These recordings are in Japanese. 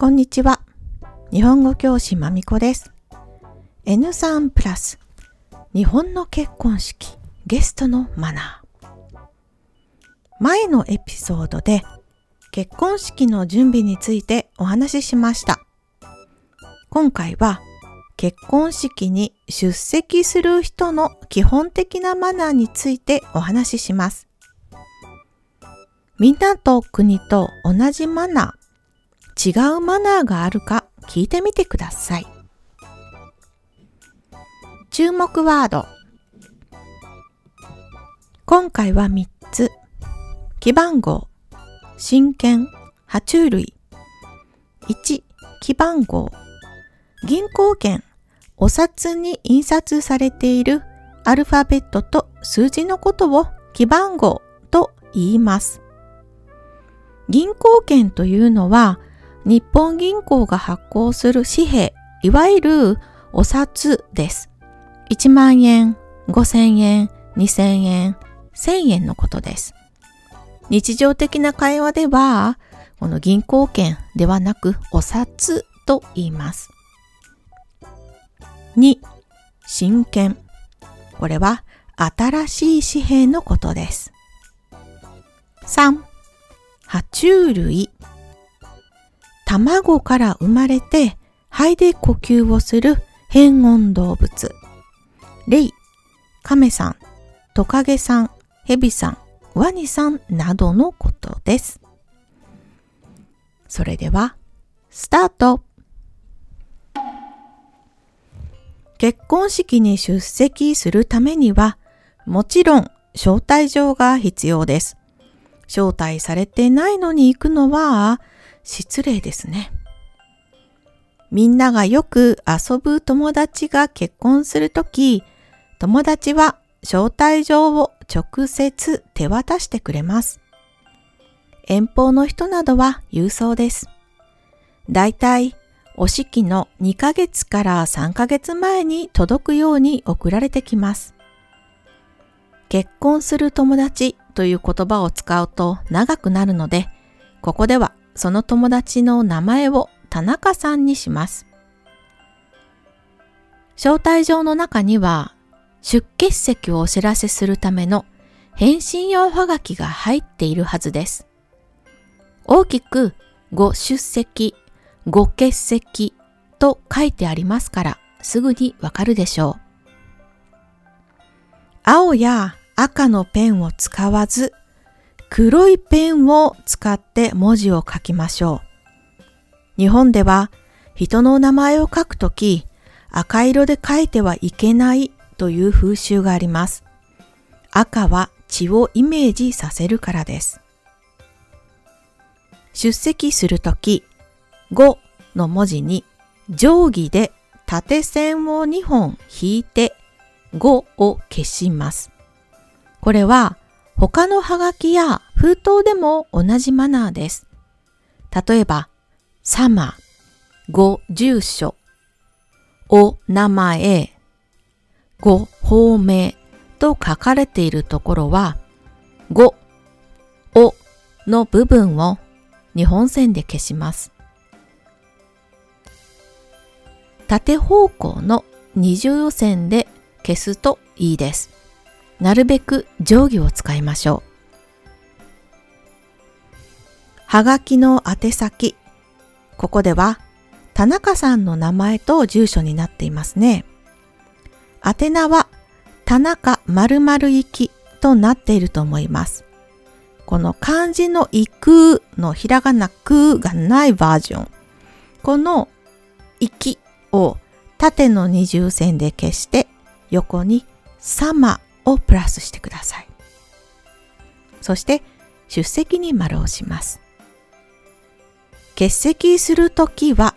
こんにちは。日本語教師まみこです。N3 プラス日本の結婚式ゲストのマナー。前のエピソードで結婚式の準備についてお話ししました。今回は結婚式に出席する人の基本的なマナーについてお話しします。みんなと国と同じマナー、違うマナーがあるか聞いてみてください。注目ワード。今回は3つ。記番号、真剣、爬虫類。1、記番号。銀行券、お札に印刷されているアルファベットと数字のことを記番号と言います。銀行券というのは日本銀行が発行する紙幣、いわゆるお札です。1万円、5000円、2000円、1000円のことです。日常的な会話では、この銀行券ではなくお札と言います。2、真剣。これは新しい紙幣のことです。3、爬虫類。卵から生まれて肺で呼吸をする変温動物。レイ、カメさん、トカゲさん、ヘビさん、ワニさんなどのことです。それでは、スタート結婚式に出席するためには、もちろん招待状が必要です。招待されてないのに行くのは失礼ですね。みんながよく遊ぶ友達が結婚するとき、友達は招待状を直接手渡してくれます。遠方の人などは郵送です。だいたいお式の2ヶ月から3ヶ月前に届くように送られてきます。結婚する友達という言葉を使うと長くなるので、ここではその友達の名前を田中さんにします。招待状の中には出欠席をお知らせするための返信用はがきが入っているはずです。大きくご出席、ご欠席と書いてありますからすぐにわかるでしょう。青や赤のペンを使わず、黒いペンを使って文字を書きましょう。日本では人の名前を書くとき、赤色で書いてはいけないという風習があります。赤は血をイメージさせるからです。出席するとき、5の文字に定規で縦線を2本引いて5を消します。これは他のハガキや封筒でも同じマナーです。例えば、様、ご住所、お名前、ご法名と書かれているところは、ご、おの部分を日本線で消します。縦方向の二重線で消すといいです。なるべく定規を使いましょう。はがきの宛先。ここでは田中さんの名前と住所になっていますね。宛名は田中〇〇行きとなっていると思います。この漢字の行くのひらがなくがないバージョン。この行きを縦の二重線で消して横に様をプラスしてください。そして出席に丸をします。欠席するときは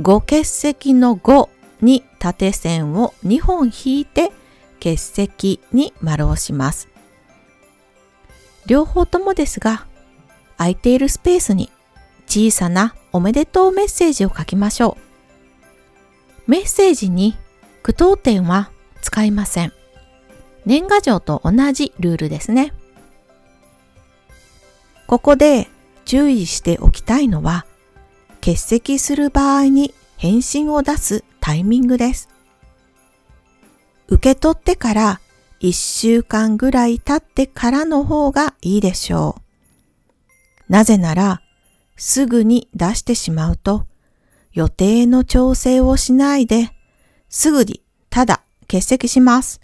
ご欠席の5に縦線を2本引いて欠席に丸をします。両方ともですが空いているスペースに小さなおめでとうメッセージを書きましょう。メッセージに句読点は使いません。年賀状と同じルールですね。ここで注意しておきたいのは、欠席する場合に返信を出すタイミングです。受け取ってから1週間ぐらい経ってからの方がいいでしょう。なぜなら、すぐに出してしまうと、予定の調整をしないで、すぐにただ欠席します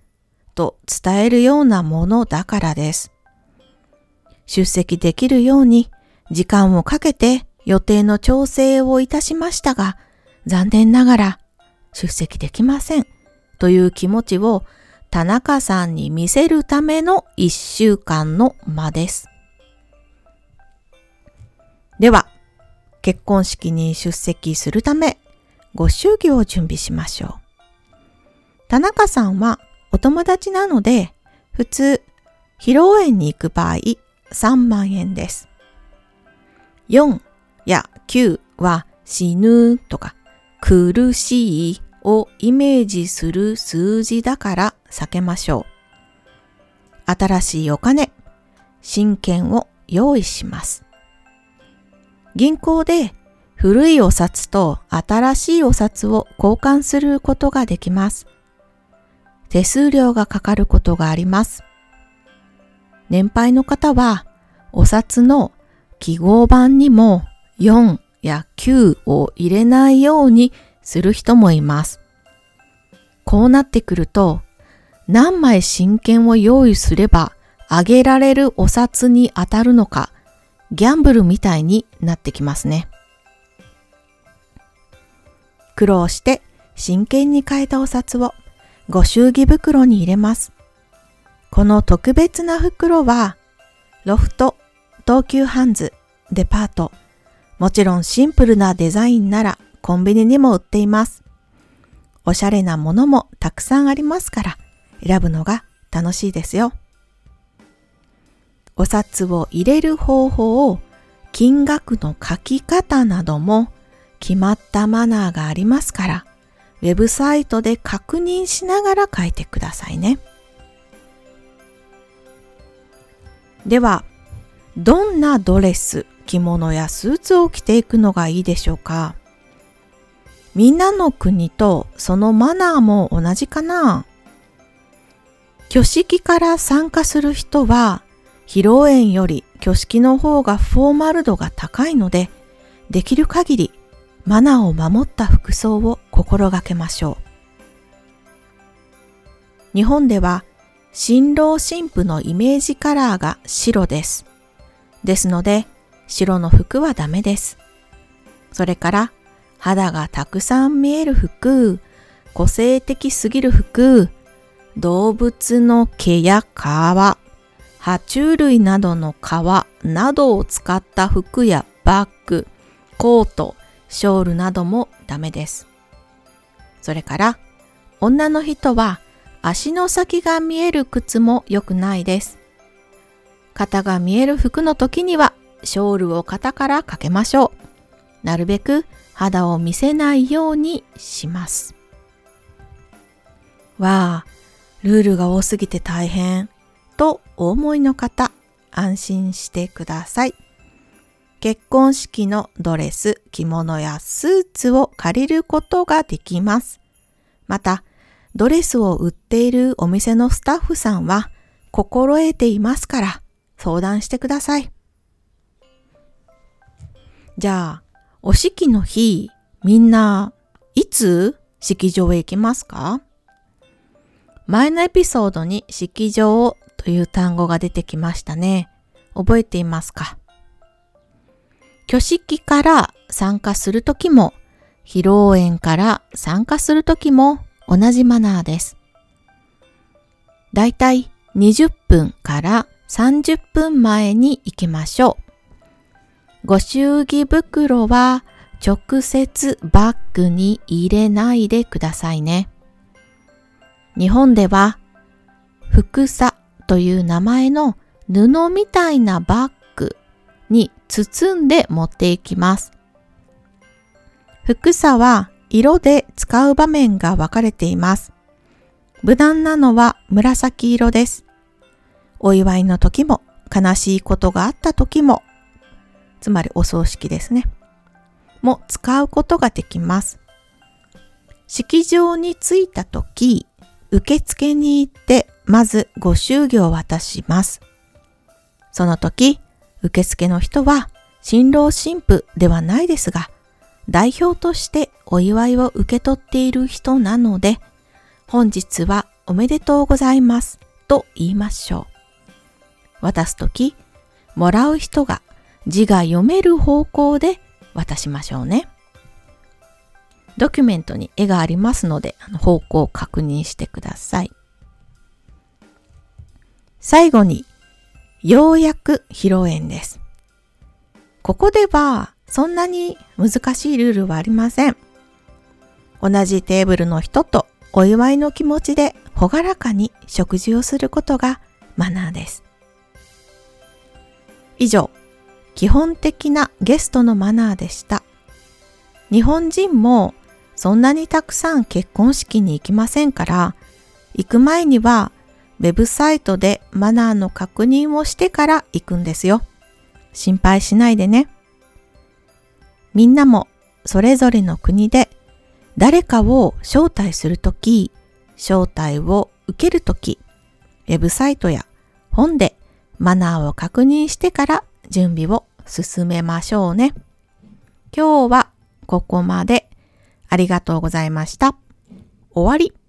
と伝えるようなものだからです。出席できるように時間をかけて予定の調整をいたしましたが、残念ながら出席できませんという気持ちを田中さんに見せるための一週間の間です。では、結婚式に出席するため、ご祝儀を準備しましょう。田中さんはお友達なので、普通、披露宴に行く場合3万円です。4や9は死ぬとか苦しいをイメージする数字だから避けましょう。新しいお金、真剣を用意します。銀行で古いお札と新しいお札を交換することができます。手数料がかかることがあります。年配の方はお札の記号板にも4や9を入れないようにする人もいます。こうなってくると何枚真剣を用意すればあげられるお札に当たるのかギャンブルみたいになってきますね。苦労して真剣に変えたお札をご祝儀袋に入れます。この特別な袋はロフト、東急ハンズ、デパート、もちろんシンプルなデザインならコンビニにも売っています。おしゃれなものもたくさんありますから選ぶのが楽しいですよ。お札を入れる方法を、金額の書き方なども決まったマナーがありますから、ウェブサイトで確認しながら書いてくださいね。では、どんなドレス、着物やスーツを着ていくのがいいでしょうか？みんなの国とそのマナーも同じかな？挙式から参加する人は披露宴より挙式の方がフォーマル度が高いので、できる限りマナーを守った服装を心がけましょう。日本では新郎新婦のイメージカラーが白です。ですので、白の服はダメです。それから肌がたくさん見える服、個性的すぎる服、動物の毛や皮、爬虫類などの皮などを使った服やバッグ、コート、ショールなどもダメです。それから女の人は足の先が見える靴も良くないです。肩が見える服の時にはショールを肩からかけましょう。なるべく肌を見せないようにします。わあ、ルールが多すぎて大変。とお思いの方、安心してください。結婚式のドレス、着物やスーツを借りることができます。また、ドレスを売っているお店のスタッフさんは心得ていますから相談してください。じゃあ、お式の日、みんないつ式場へ行きますか？前のエピソードに式場という単語が出てきましたね。覚えていますか？挙式から参加するときも、披露宴から参加するときも同じマナーです。だいたい20分から30分前に行きましょう。ご祝儀袋は直接バッグに入れないでくださいね。日本では、服さという名前の布みたいなバッに包んで持っていきます。服さは色で使う場面が分かれています。無難なのは紫色です。お祝いの時も悲しいことがあった時も、つまりお葬式ですね。も使うことができます。式場に着いたとき、受付に行ってまずご祝儀を渡します。その時、受付の人は新郎新婦ではないですが、代表としてお祝いを受け取っている人なので、本日はおめでとうございますと言いましょう。渡すとき、もらう人が字が読める方向で渡しましょうね。ドキュメントに絵がありますので、方向を確認してください。最後に、ようやく披露宴です。ここでは、そんなに難しいルールはありません。同じテーブルの人とお祝いの気持ちで朗らかに食事をすることがマナーです。以上、基本的なゲストのマナーでした。日本人もそんなにたくさん結婚式に行きませんから、行く前にはウェブサイトでマナーの確認をしてから行くんですよ。心配しないでね。みんなもそれぞれの国で誰かを招待するとき、招待を受けるとき、ウェブサイトや本でマナーを確認してから準備を進めましょうね。今日はここまでありがとうございました。終わり。